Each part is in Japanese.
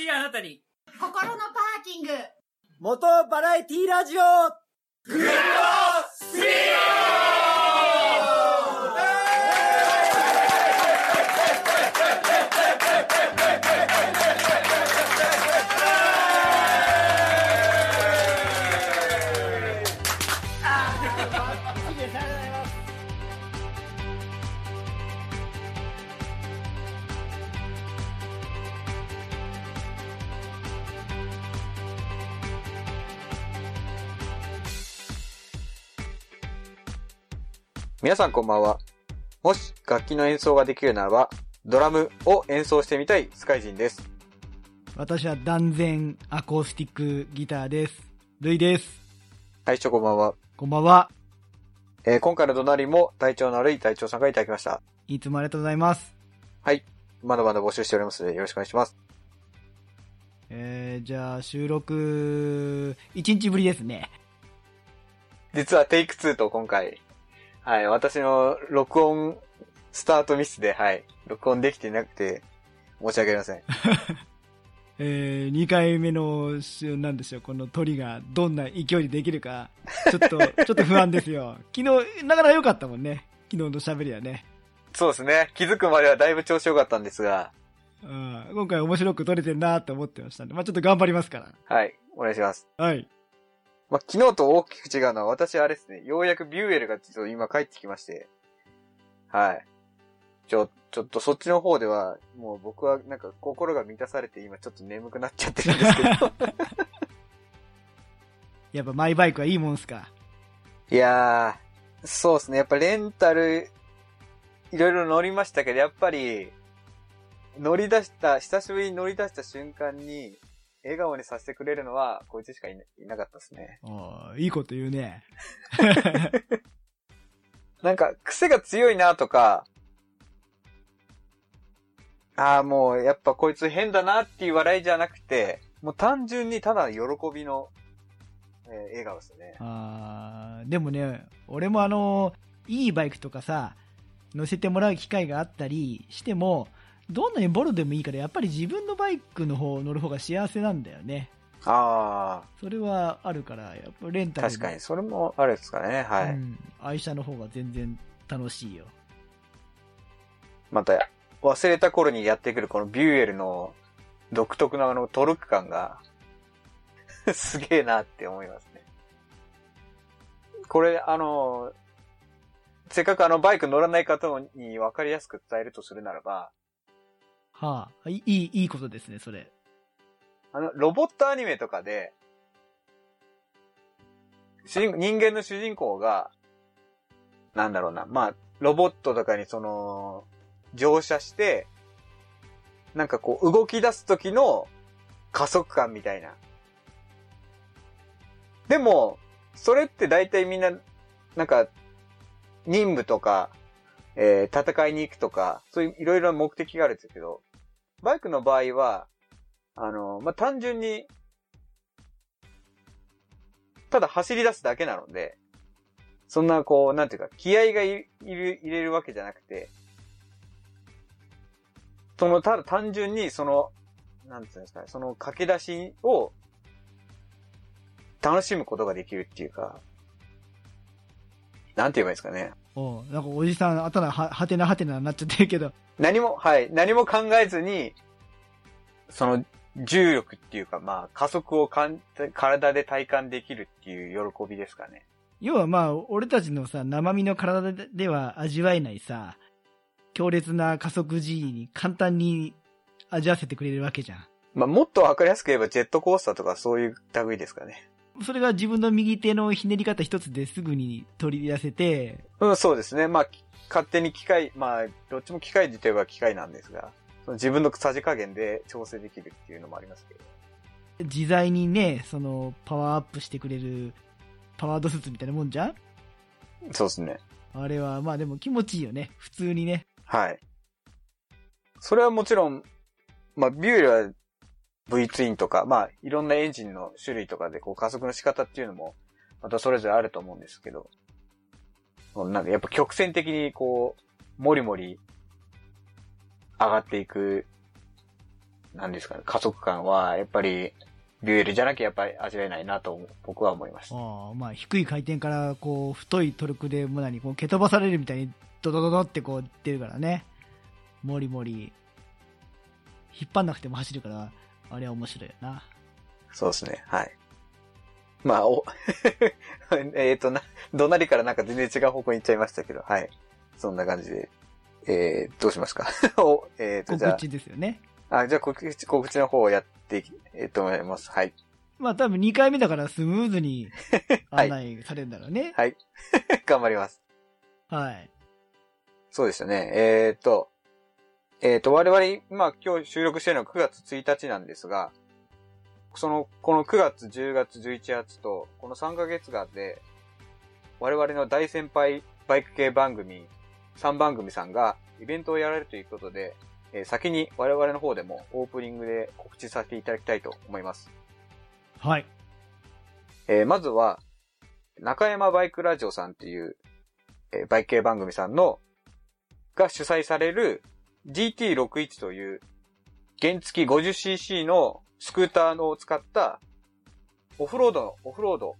しいあなたに。心のパーキング。元バラエティラジオ。グッドスピ皆さんこんばんは。もし楽器の演奏ができるならば、ドラムを演奏してみたいスカイジンです。私は断然アコースティックギターです。ルイです。はい、ちょこんばんは。こんばんは。えー今回の隣も体調の悪い隊長さんがいただきました。いつもありがとうございます。はい。まだまだ募集しておりますので、よろしくお願いします。えー、じゃあ収録、1日ぶりですね。実はテイク2と今回、はい、私の録音スタートミスで、はい、録音できていなくて、申し訳ありません。えー、2回目の週なんでしょう、この鳥がどんな勢いでできるか、ちょっと、ちょっと不安ですよ。昨日、なかなか良かったもんね。昨日の喋りはね。そうですね。気づくまではだいぶ調子良かったんですが、うん、今回面白く撮れてるなって思ってましたんで、まあちょっと頑張りますかはい、お願いします。ら。はい。まあ、昨日と大きく違うのは、私あれですね、ようやくビューエルがちょっと今帰ってきまして、はい。ちょ、ちょっとそっちの方では、もう僕はなんか心が満たされて今ちょっと眠くなっちゃってるんですけど。やっぱマイバイクはいいもんすか？いやー、そうですね、やっぱレンタル、いろいろ乗りましたけど、やっぱり、乗り出した、久しぶりに乗り出した瞬間に、笑顔にさせてくれるのは、こいつしかいないなかったですね。おーいいこと言うね。なんか、癖が強いなとか、ああ、もう、やっぱこいつ変だなっていう笑いじゃなくて、もう単純にただ喜びの、えー笑顔ですね。あーでもね、俺もあの、いいバイクとかさ、乗せてもらう機会があったりしても、どんなにボロでもいいから、やっぱり自分のバイクの方乗る方が幸せなんだよね。あそれはあるから、やっぱレンタあ、ル確かに、それもあれですかね、はい。うん、愛車の方が全然楽しいよ。また、忘れた頃にやってくるこのビューエルの独特なあのトルク感が、すげえなって思いますね。これ、あの、せっかくあのバイク乗らない方に分かりやすく伝えるとするならば、はあ、いい、いいことですね、それ。あの、ロボットアニメとかで、主人人間の主人公が、なんだろうな、まあ、ロボットとかにその、乗車して、なんかこう、動き出す時の加速感みたいな。でも、それって大体みんな、なんか、任務とか、えー戦いに行くとか、そういういろいろな目的があるんですけど、バイクの場合は、あの、まあ、単純に、ただ走り出すだけなので、そんなこう、なんていうか、気合がいいる、入れるわけじゃなくて、その、ただ単純にその、なんていうんですかね、その駆け出しを楽しむことができるっていうか、なんて言えばいいですかね。おうなんかおじさん、頭は、はてなはてなになっちゃってるけど、何も、はい、何も考えずに、その、重力っていうか、まあ、加速をかん体で体感できるっていう喜びですかね。要はまあ、俺たちのさ、生身の体では味わえないさ、強烈な加速 G に簡単に味わわせてくれるわけじゃん。まあ、もっとわかりやすく言えばジェットコースターとかそういう類ですかね。それが自分の右手のひねり方一つですぐに取り出せて、うん、そうですね。まあ、き勝手に機械、まあ、どっちも機械といえば機械なんですが、その自分のさじ加減で調整できるっていうのもありますけど。自在にね、その、パワーアップしてくれる、パワードスーツみたいなもんじゃん？そうですね。あれは、まあでも気持ちいいよね。普通にね。はい。それはもちろん、まあ、ビューエルは V ツインとか、まあ、いろんなエンジンの種類とかで、こう、加速の仕方っていうのも、またそれぞれあると思うんですけど、なんかやっぱ曲線的にこう、もりもり上がっていくなんですかね、加速感は、やっぱり、ビュエルじゃなきゃやっぱり味わえないなと僕は思いました。あまあ、低い回転から、こう、太いトルクで胸に、こう、蹴飛ばされるみたいに、ドドドドってこう、出るからね。もりもり。引っ張んなくても走るから、あれは面白いよな。そうですね。はい。まあ、お、えっと、な、どなりからなんか全然違う方向に行っちゃいましたけど、はい。そんな感じで。えー、どうしますか？お、えっ、と、じゃ告知ですよね。あ、あ、じゃあ告知、告知の方をやっていき、えーと思います。はい。まあ、多分2回目だからスムーズに はい案内されるんだろうね。はい。頑張ります。はい。そうでしたね。えっ、と、えっ、と、我々、まあ今日収録してるのは9月1日なんですが、その、この9月、10月、11月と、この3ヶ月間で、我々の大先輩バイク系番組、3番組さんがイベントをやられるということで、えー先に我々の方でもオープニングで告知させていただきたいと思います。はい。えーまずは、中山バイクラジオさんっていう、えーバイク系番組さんの、が主催される GT61 という、原付 50cc のスクーターのを使った、オフロードの、オフロード、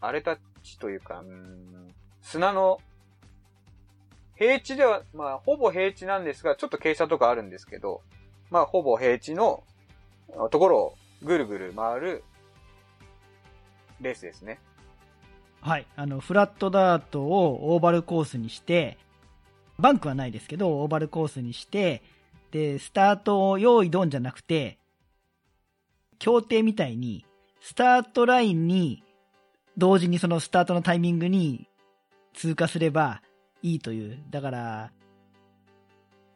荒れた地というか、うん砂の、平地では、まあ、ほぼ平地なんですが、ちょっと傾斜とかあるんですけど、まあ、ほぼ平地のところをぐるぐる回るレースですね。はい。あの、フラットダートをオーバルコースにして、バンクはないですけど、オーバルコースにして、で、スタートを用意ドンじゃなくて、協定みたいに、スタートラインに、同時にそのスタートのタイミングに通過すればいいという。だから、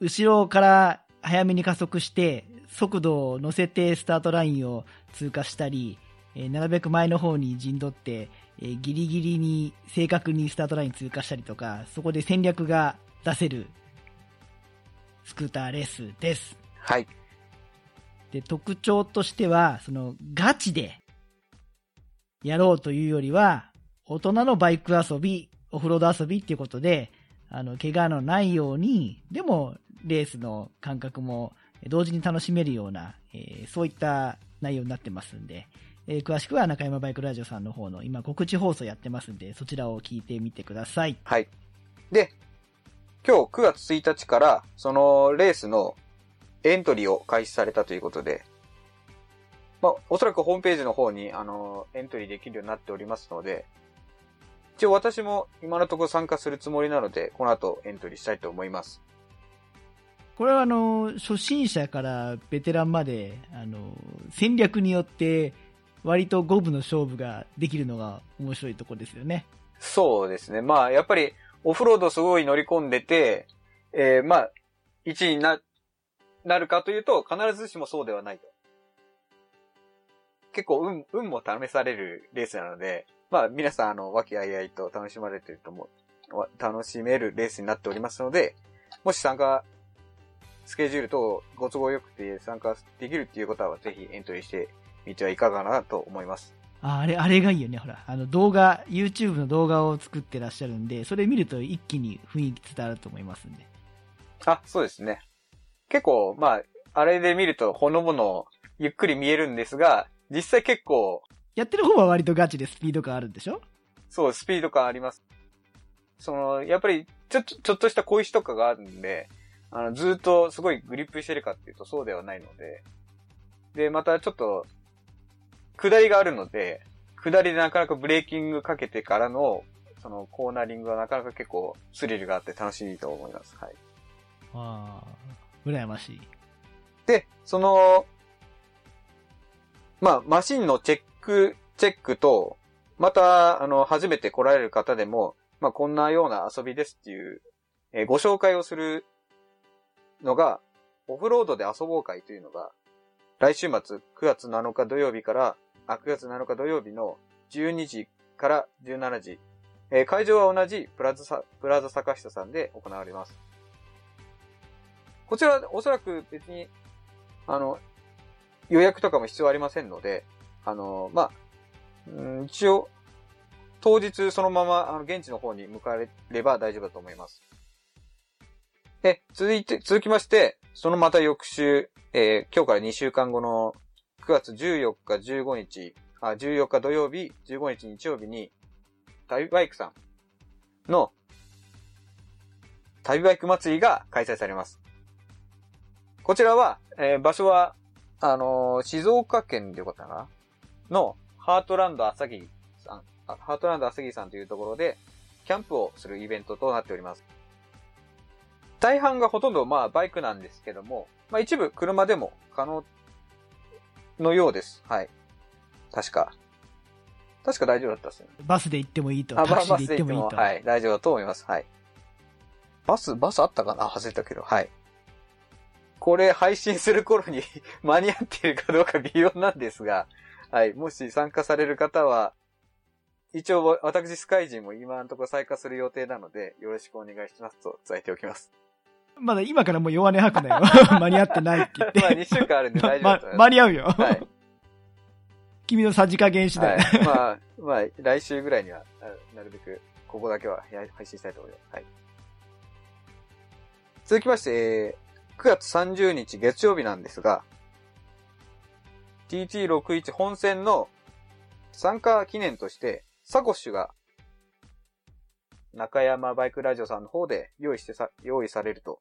後ろから早めに加速して、速度を乗せてスタートラインを通過したり、えーなるべく前の方に陣取って、えーギリギリに正確にスタートライン通過したりとか、そこで戦略が出せるスクーターレースです。はい。で、特徴としては、そのガチでやろうというよりは、大人のバイク遊び、オフロード遊びっていうことで、あの、怪我のないように、でも、レースの感覚も同時に楽しめるような、えーそういった内容になってますんで、えー詳しくは中山バイクラジオさんの方の今告知放送やってますんで、そちらを聞いてみてください。はい。で、今日9月1日から、そのレースのエントリーを開始されたということで、まあ、おそらくホームページの方に、あの、エントリーできるようになっておりますので、一応私も今のところ参加するつもりなので、この後エントリーしたいと思います。これはあの、初心者からベテランまで、あの、戦略によって割と五分の勝負ができるのが面白いところですよね。そうですね。まあ、やっぱり、オフロードすごい乗り込んでて、えー、まあ、1位にな、なるかというと、必ずしもそうではないと。結構、運、運も試されるレースなので、まあ、皆さん、あの、和気あいあいと楽しまれてると思う、楽しめるレースになっておりますので、もし参加、スケジュールとご都合よくて参加できるっていう方は、ぜひエントリーしてみてはいかがなと思います。ああれ、あれがいいよね。ほら、あの動画、YouTube の動画を作ってらっしゃるんで、それ見ると一気に雰囲気伝わると思いますんで。あ、そうですね。結構、まあ、あれで見るとほのぼのゆっくり見えるんですが、実際結構、やってる方は割とガチでスピード感あるんでしょ？そう、スピード感あります。その、やっぱり、ちょっと、ちょっとした小石とかがあるんで、あの、ずっとすごいグリップしてるかっていうとそうではないので、で、またちょっと、下りがあるので、下りでなかなかブレーキングかけてからの、そのコーナリングはなかなか結構スリルがあって楽しいと思います。はい。ああ、羨ましい。で、その、まあ、マシンのチェック、チェックと、また、あの、初めて来られる方でも、まあ、こんなような遊びですっていう、えーご紹介をするのが、オフロードで遊ぼう会というのが、来週末9月7日土曜日から、あ、9月7日土曜日の12時から17時、えー会場は同じプラザサ、プラザ坂下さんで行われます。こちら、おそらく別に、あの、予約とかも必要ありませんので、あの、まあ、うん一応、当日そのまま、あの、現地の方に向かえれば大丈夫だと思います。で、続いて、続きまして、そのまた翌週、えー今日から2週間後の9月14日、15日、あ、14日土曜日、15日日曜日に、旅バイクさんの旅バイク祭りが開催されます。こちらは、えー場所は、あのー静岡県でよかったかなの、ハートランド朝霧さん、ハートランド朝霧さんというところで、キャンプをするイベントとなっております。大半がほとんどまあバイクなんですけども、まあ一部車でも可能のようです。はい。確か。確か大丈夫だったっすよね。バスで行ってもいいと。あ、タクでで行ってもいいと。はい、大丈夫だと思います。はい。バス、バスあったかな？外れたけど、はい。これ配信する頃に 間に合っているかどうか微妙なんですが、はい。もし参加される方は、一応私スカイジンも今のところ参加する予定なので、よろしくお願いしますと伝えておきます。まだ今からもう弱音吐くなよ。間に合ってないって言って。まあ2週間あるんで大丈夫だと思いま、ま間に合うよ。す。はい。君のさじ加減次第。はい。まあ、まあ、来週ぐらいには、ななるべく、ここだけはや配信したいと思います。はい。続きまして、えー9月30日月曜日なんですが、TT61 本戦の参加記念として、サコッシュが、中山バイクラジオさんの方で用意してさ、用意されると。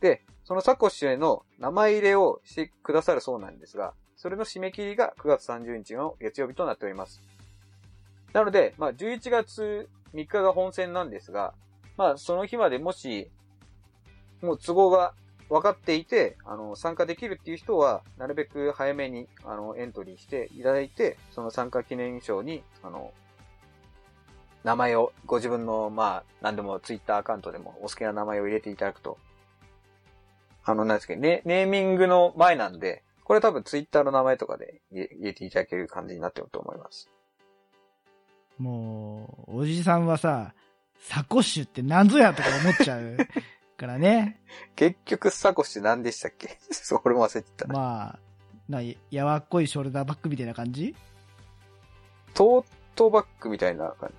で、そのサコッシュへの名前入れをしてくださるそうなんですが、それの締め切りが9月30日の月曜日となっております。なので、まあ、11月3日が本戦なんですが、まあ、その日までもし、もう都合が分かっていて、あの、参加できるっていう人は、なるべく早めに、あの、エントリーしていただいて、その参加記念賞に、あの、名前を、ご自分の、まあ、何でもツイッターアカウントでもお好きな名前を入れていただくと、あの、なんですけど、ネネーミングの前なんで、これ多分ツイッターの名前とかで入れていただける感じになってると思います。もう、おじさんはさ、サコッシュって何ぞやとか思っちゃうからね。結局、サコッシュ何でしたっけ？そう、俺も忘れてたな。まあ、な、やわっこいショルダーバッグみたいな感じ？いトートバッグみたいな感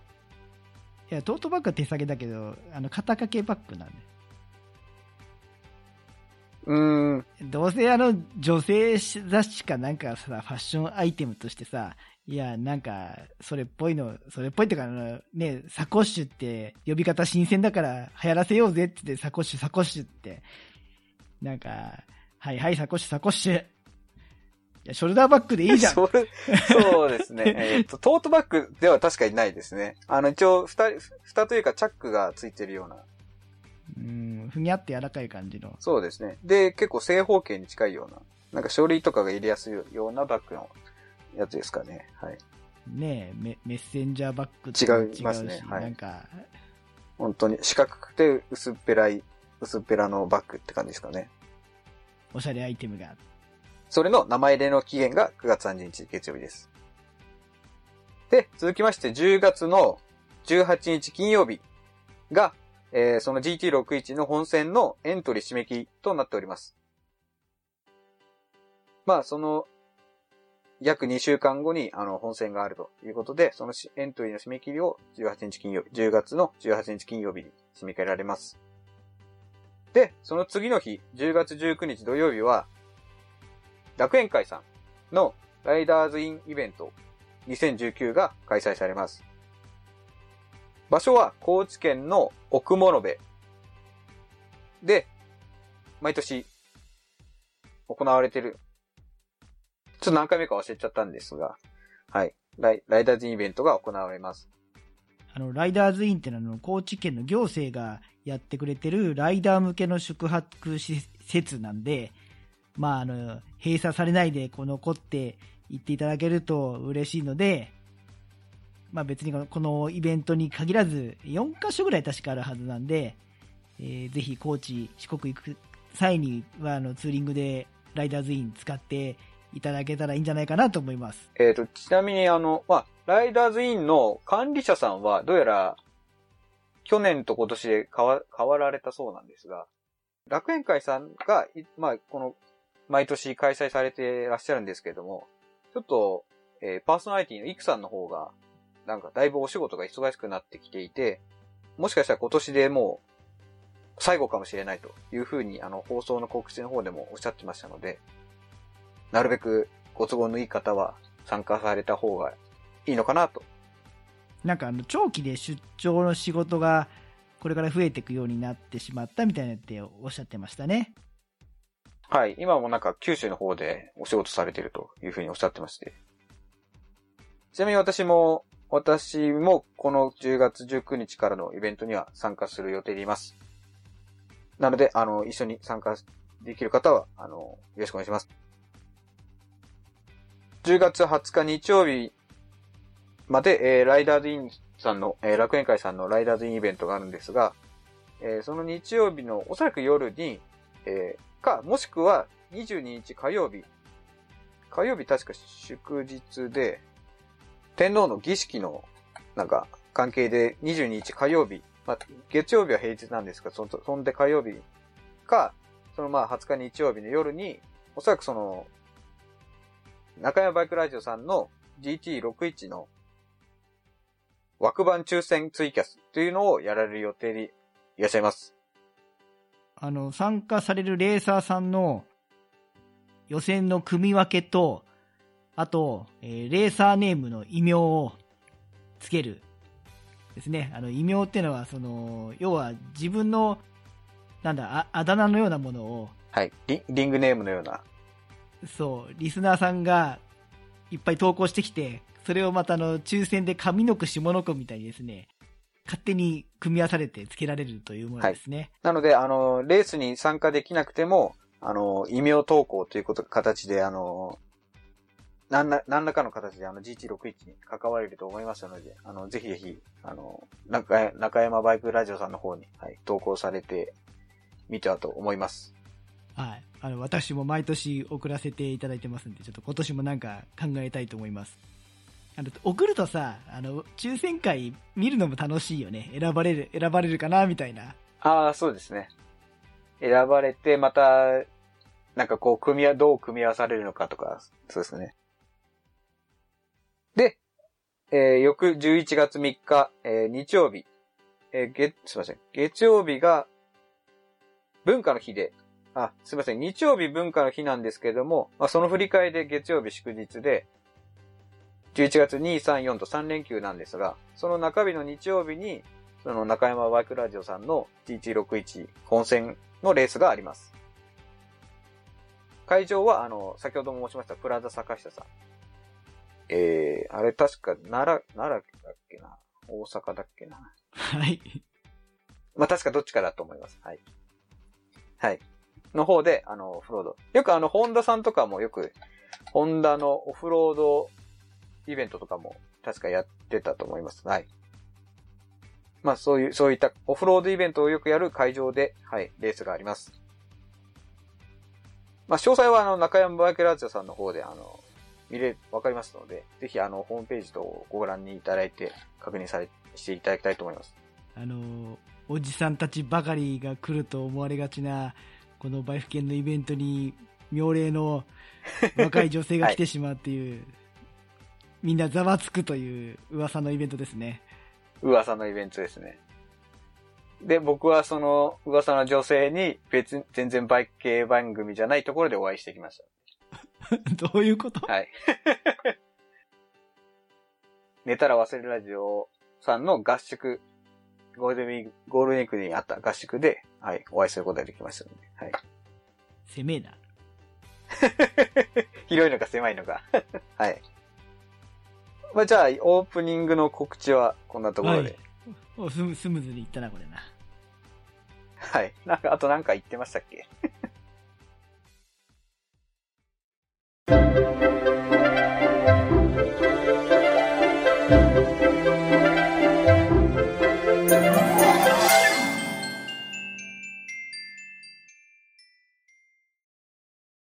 や、トートバッグは手提げだけど、あの、肩掛けバッグなんで。じ。うーん。どうせあの、女性雑誌かなんかさ、ファッションアイテムとしてさ、いや、なんか、それっぽいの、それっぽいっていうか、あの、ね、サコッシュって呼び方新鮮だから流行らせようぜって言って、サコッシュ、サコッシュって。なんか、はいはい、サコッシュ、サコッシュ。いや、ショルダーバッグでいいじゃん。それ、そうですね。えっと、トートバッグでは確かにないですね。あの、一応、ふた、蓋というかチャックがついてるような。うん、ふにゃって柔らかい感じの。そうですね。で、結構正方形に近いような。なんか書類とかが入れやすいようなバッグのやつですかね。はい。ねえメ、メッセンジャーバッグとも違いますねしはいなんか、本当に四角くて薄っぺらい、薄っぺらのバッグって感じですかね。おしゃれアイテムが。それの名前入れの期限が9月30日月曜日です。で、続きまして10月の18日金曜日が、えーその GT61 の本戦のエントリー締め切りとなっております。まあ、その、約2週間後に、あの、本戦があるということで、そのエントリーの締め切りを18日金曜日、10月の18日金曜日に締め切られます。で、その次の日、10月19日土曜日は、楽園会さんのライダーズインイベント2019が開催されます。場所は高知県の奥諸部で、毎年行われてる。ちょっと何回目か忘れちゃったんですが、はい。ライライダーズインイベントが行われます。あの、ライダーズインってのは、高知県の行政がやってくれてるライダー向けの宿泊施設なんで、まあ、あの、閉鎖されないでこう残って行っていただけると嬉しいので、まあ別にこのイベントに限らず、4カ所ぐらい確かあるはずなんで、えーぜひ高知、四国行く際には、あの、ツーリングでライダーズイン使っていただけたらいいんじゃないかなと思います。えっ、と、ちなみにあの、まあ、ライダーズインの管理者さんは、どうやら、去年と今年で変わ変わられたそうなんですが、楽園会さんが、まあ、この、毎年開催されてらっしゃるんですけれども、ちょっと、えーパーソナリティのイクさんの方が、なんかだいぶお仕事が忙しくなってきていて、もしかしたら今年でもう、最後かもしれないというふうに、あの、放送の告知の方でもおっしゃってましたので、なるべくご都合のいい方は参加された方がいいのかなと。なんかあの、長期で出張の仕事がこれから増えていくようになってしまったみたいなっておっしゃってましたね。はい。今もなんか九州の方でお仕事されてるというふうにおっしゃってまして。ちなみに私も、私もこの10月19日からのイベントには参加する予定でいます。なので、あの、一緒に参加できる方は、あの、よろしくお願いします。10月20日日曜日まで、えー、ライダーズインさんの、えー、楽園会さんのライダーズインイベントがあるんですが、えー、その日曜日のおそらく夜に、えー、か、もしくは22日火曜日、火曜日確か祝日で、天皇の儀式の、なんか、関係で22日火曜日、まあ、月曜日は平日なんですが、そそんで火曜日か、そのまあ20日日曜日の夜に、おそらくその、中山バイクラジオさんの GT61 の枠番抽選ツイキャスというのをやられる予定でいらっしゃいます。あの、参加されるレーサーさんの予選の組み分けと、あと、えーレーサーネームの異名をつける。ですね。あの、異名っていうのは、その、要は自分の、なんだ、ああだ名のようなものを、はい。リリングネームのような。そう、リスナーさんがいっぱい投稿してきて、それをまたあの、抽選で上の句下の句みたいにですね、勝手に組み合わされてつけられるというものですね。なので、あの、レースに参加できなくても、あの、異名投稿ということ、形で、あの、何ら、何らかの形で、あの、GT61 に関われると思いますので、あの、ぜひぜひ、あの、中中山バイクラジオさんの方に、はい、投稿されてみてはと思います。はい。あの、私も毎年送らせていただいてますんで、ちょっと今年もなんか考えたいと思います。あの、送るとさ、あの、抽選会見るのも楽しいよね。選ばれる、選ばれるかなみたいな。ああ、そうですね。選ばれて、また、なんかこう、組み合、どう組み合わされるのかとか、そうですね。で、えー翌11月3日、えー日曜日、えー月、すいません。月曜日が、文化の日で、あ、すいません。日曜日文化の日なんですけれども、まあ、その振り替えで月曜日祝日で、11月2、3、4と3連休なんですが、その中日の日曜日に、その中山バイクラジオさんの GT61 本戦のレースがあります。会場は、あの、先ほども申しました、プラザ坂下さん。えー、あれ確か、奈良、奈良だっけな？大阪だっけな？はい。まあ、確かどっちかだと思います。はい。はい。の方で、あの、オフロード。よくあの、ホンダさんとかもよく、ホンダのオフロードイベントとかも確かやってたと思います。はい。まあ、そういう、そういったオフロードイベントをよくやる会場で、はい、レースがあります。まあ、詳細はあの、中山バイクラジオさんの方で、あの、見れ、わかりますので、ぜひあの、ホームページとご覧にいただいて、確認され、していただきたいと思います。あの、おじさんたちばかりが来ると思われがちな、このバイフ犬のイベントに、妙齢の若い女性が来てしまうっていう、みんなざわつくという噂のイベントですね。噂のイベントですね。で、僕はその噂の女性に別に全然バイク系番組じゃないところでお会いしてきまし どういうこと？た。はい。寝たら忘れるラジオさんの合宿、ゴールデンウィーク、ゴールデンウィークにあった合宿で、はい、お会いすることができましたので、はい。攻めえな。広いのか狭いのか。はい。まあ、じゃあ、オープニングの告知はこんなところで。はい、スムスムーズにいったな、これな。はい。なんか、あとなんか言ってましたっけ？